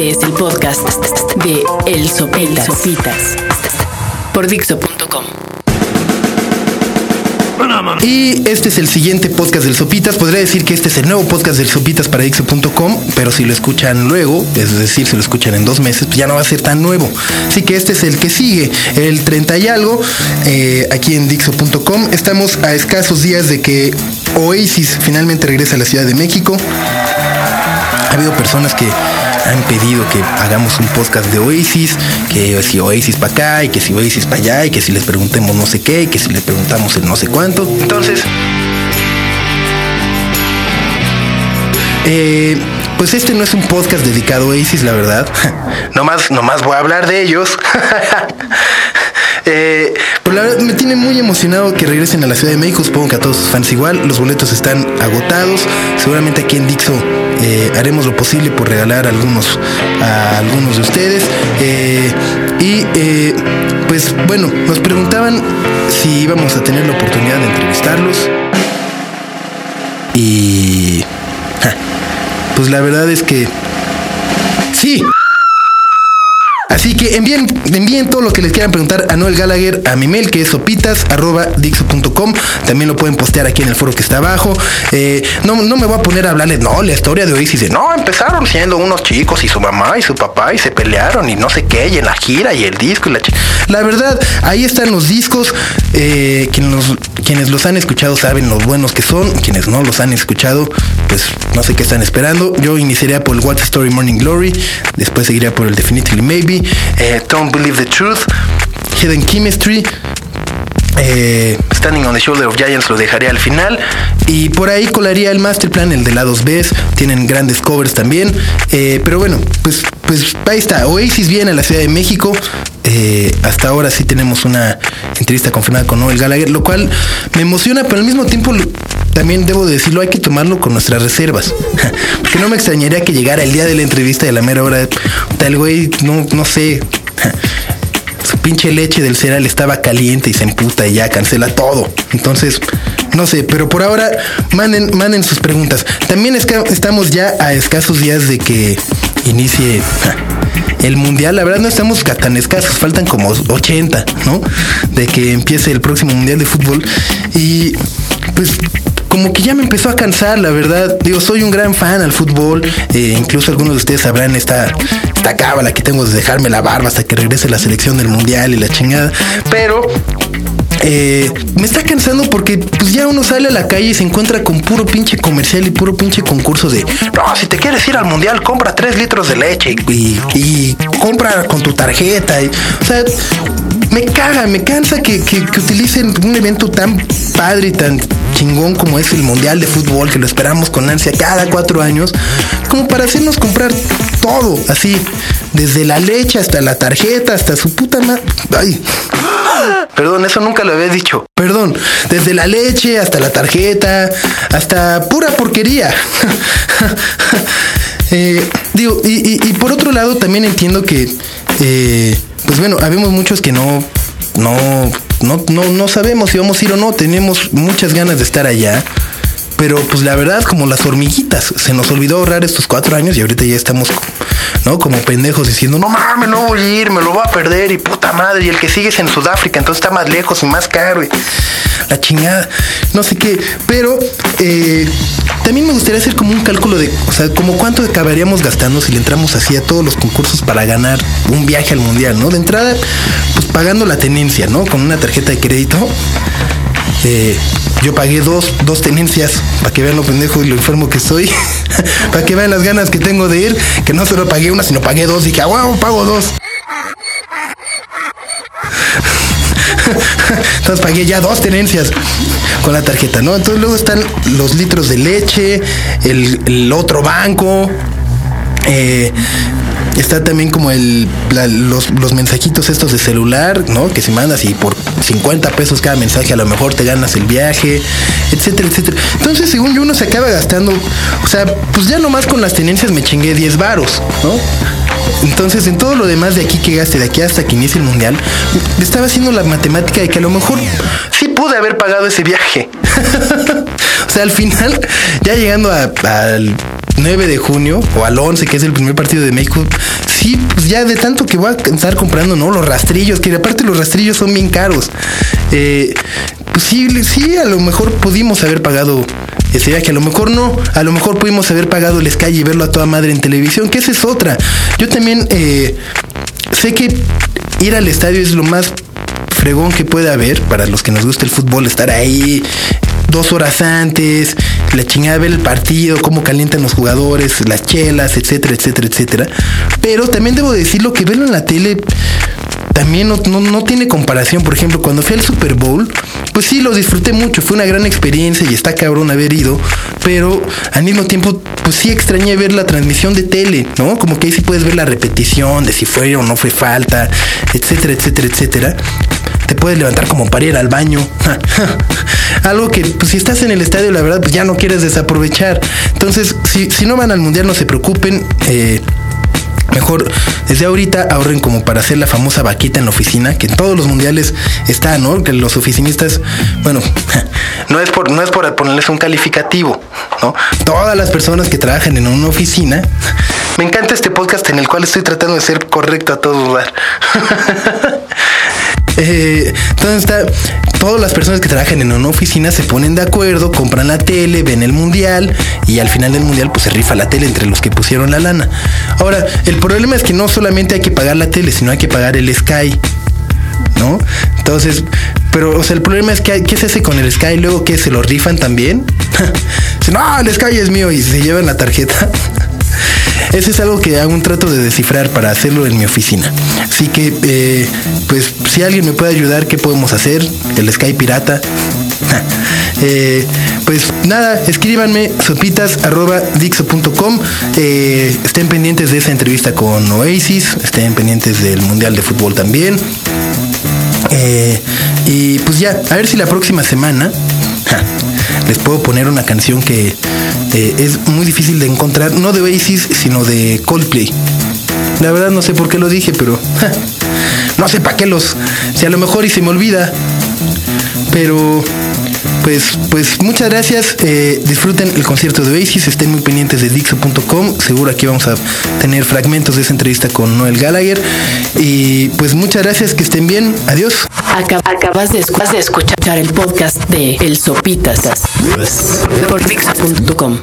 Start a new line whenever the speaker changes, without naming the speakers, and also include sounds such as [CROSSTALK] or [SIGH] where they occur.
Este es el podcast de El Sopitas, El Sopitas por Dixo.com.
Y este es el siguiente podcast del Sopitas. Podría decir que este es el nuevo podcast del Sopitas para Dixo.com, pero si lo escuchan luego, es decir, si lo escuchan en dos meses, pues ya no va a ser tan nuevo. Así que este es el que sigue, el 30 y algo, eh, aquí en Dixo.com. Estamos a escasos días de que Oasis finalmente regresa a la Ciudad de México. Ha habido personas que han pedido que hagamos un podcast de Oasis, que si Oasis para acá y que si Oasis para allá y que si les preguntemos no sé qué y que si les preguntamos el no sé cuánto. Entonces, eh, pues este no es un podcast dedicado a Oasis, la verdad. [LAUGHS] nomás, nomás voy a hablar de ellos. [LAUGHS] Eh, pero la verdad me tiene muy emocionado que regresen a la Ciudad de México. Supongo que a todos sus fans igual. Los boletos están agotados. Seguramente aquí en Dixo eh, haremos lo posible por regalar algunos a algunos de ustedes. Eh, y pues bueno, nos preguntaban si íbamos a tener la oportunidad de entrevistarlos. Y pues la verdad es que sí. Así que envíen, envíen todo lo que les quieran preguntar a Noel Gallagher a mi mail que es sopitas.dixo.com. También lo pueden postear aquí en el foro que está abajo. Eh, no, no me voy a poner a hablarles, no, la historia de Oasis. De, no, empezaron siendo unos chicos y su mamá y su papá y se pelearon y no sé qué, y en la gira y el disco y la La verdad, ahí están los discos. Eh, quienes, los, quienes los han escuchado saben los buenos que son. Quienes no los han escuchado, pues no sé qué están esperando. Yo iniciaría por el What's Story Morning Glory. Después seguiría por el Definitely Maybe. Eh, Don't Believe the Truth, Hidden Chemistry. Eh, Standing on the Shoulder of Giants lo dejaría al final. Y por ahí colaría el Master Plan, el de la 2B. Tienen grandes covers también. Eh, pero bueno, pues, pues ahí está. Oasis viene a la Ciudad de México. hasta ahora sí tenemos una entrevista confirmada con Noel Gallagher, lo cual me emociona, pero al mismo tiempo también debo decirlo, hay que tomarlo con nuestras reservas. [LAUGHS] Porque no me extrañaría que llegara el día de la entrevista de la mera hora, tal güey, no, no sé. Su pinche leche del cereal estaba caliente y se emputa y ya cancela todo. Entonces, no sé, pero por ahora manden, manden sus preguntas. También estamos ya a escasos días de que inicie el mundial. La verdad no estamos tan escasos, faltan como 80, ¿no? De que empiece el próximo mundial de fútbol. Y pues como que ya me empezó a cansar, la verdad. Digo, soy un gran fan al fútbol. Eh, incluso algunos de ustedes sabrán esta, esta cábala que tengo de dejarme la barba hasta que regrese la selección del mundial y la chingada. Pero eh, me está cansando porque pues ya uno sale a la calle y se encuentra con puro pinche comercial y puro pinche concurso de no, si te quieres ir al mundial, compra tres litros de leche y, compra con tu tarjeta. O sea, me caga, me cansa que, que, utilicen un evento tan padre y tan chingón como es el Mundial de Fútbol, que lo esperamos con ansia cada cuatro años, como para hacernos comprar todo, así, desde la leche hasta la tarjeta, hasta su puta madre. Ay. Perdón, eso nunca lo había dicho. Perdón, desde la leche hasta la tarjeta, hasta pura porquería. [LAUGHS] eh, digo, y, y, por otro lado también entiendo que, eh, pues bueno, habemos muchos que no, no, no, no, no sabemos si vamos a ir o no. Tenemos muchas ganas de estar allá. Pero pues la verdad, como las hormiguitas, se nos olvidó ahorrar estos cuatro años y ahorita ya estamos, ¿no? Como pendejos diciendo, no mames, no voy a ir, me lo voy a perder y puta madre. Y el que sigue es en Sudáfrica, entonces está más lejos y más caro. La chingada, no sé qué. Pero eh, también me gustaría hacer como un cálculo de, o sea, como cuánto acabaríamos gastando si le entramos así a todos los concursos para ganar un viaje al mundial, ¿no? De entrada, pues pagando la tenencia, ¿no? Con una tarjeta de crédito. Eh, yo pagué dos, dos tenencias para que vean lo pendejo y lo enfermo que soy. [LAUGHS] para que vean las ganas que tengo de ir. Que no solo pagué una, sino pagué dos. Y que, ah, pago dos. [LAUGHS] Entonces pagué ya dos tenencias con la tarjeta, ¿no? Entonces luego están los litros de leche, el, el otro banco. Eh, Está también como el, los, los, mensajitos estos de celular, ¿no? Que si mandas y por 50 pesos cada mensaje a lo mejor te ganas el viaje, etcétera, etcétera. Entonces, según yo, uno se acaba gastando, o sea, pues ya nomás con las tenencias me chingué 10 varos, ¿no? Entonces, en todo lo demás de aquí que gaste, de aquí hasta que inicie el mundial, estaba haciendo la matemática de que a lo mejor sí pude haber pagado ese viaje. [LAUGHS] o sea, al final, ya llegando al 9 de junio o al 11, que es el primer partido de México, sí, pues ya de tanto que voy a estar comprando, ¿no? Los rastrillos, que aparte los rastrillos son bien caros. Eh, pues sí, sí, a lo mejor pudimos haber pagado ese viaje, a lo mejor no, a lo mejor pudimos haber pagado el Sky y verlo a toda madre en televisión, que esa es otra. Yo también eh, sé que ir al estadio es lo más fregón que puede haber para los que nos gusta el fútbol, estar ahí dos horas antes, la chingada ver el partido, cómo calientan los jugadores, las chelas, etcétera, etcétera, etcétera. Pero también debo decirlo que verlo en la tele también no, no, tiene comparación. Por ejemplo, cuando fui al Super Bowl, pues sí, lo disfruté mucho, fue una gran experiencia y está cabrón haber ido, pero al mismo tiempo, pues sí extrañé ver la transmisión de tele, ¿no? Como que ahí sí puedes ver la repetición de si fue o no fue falta, etcétera, etcétera, etcétera. Te puedes levantar como para ir al baño. [LAUGHS] Algo que, pues si estás en el estadio, la verdad, pues ya no quieres desaprovechar. Entonces, si, si no van al mundial, no se preocupen. Eh, Mejor desde ahorita ahorren como para hacer la famosa vaquita en la oficina, que en todos los mundiales está, ¿no? Que los oficinistas, bueno, [LAUGHS] no es por, no es por ponerles un calificativo, ¿no? Todas las personas que trabajan en una oficina, me encanta este podcast en el cual estoy tratando de ser correcto a todo lugar. [LAUGHS] Eh, entonces todas las personas que trabajan en una oficina se ponen de acuerdo, compran la tele, ven el mundial y al final del mundial pues se rifa la tele entre los que pusieron la lana. Ahora, el problema es que no solamente hay que pagar la tele, sino hay que pagar el Sky. ¿No? Entonces, pero, o sea, el problema es que, ¿qué se hace con el Sky? Luego, que ¿Se lo rifan también? [LAUGHS] no, el Sky es mío y se llevan la tarjeta. Ese es algo que hago un trato de descifrar para hacerlo en mi oficina. Así que, eh, pues, si alguien me puede ayudar, ¿qué podemos hacer? El Sky Pirata. [LAUGHS] Eh, pues nada, escríbanme sopitas.dixo.com. Eh, estén pendientes de esa entrevista con Oasis. Estén pendientes del Mundial de Fútbol también. y pues ya, a ver si la próxima semana [LAUGHS] les puedo poner una canción que eh, es muy difícil de encontrar, no de Oasis, sino de Coldplay. La verdad no sé por qué lo dije, pero no sé para qué los, si a lo mejor y se me olvida, pero pues, pues muchas gracias. Eh, disfruten el concierto de Oasis. Estén muy pendientes de Dixo.com. Seguro aquí vamos a tener fragmentos de esa entrevista con Noel Gallagher. Y pues muchas gracias. Que estén bien. Adiós.
acabas de, escuchar el podcast de El Sopitas por Dixo.com.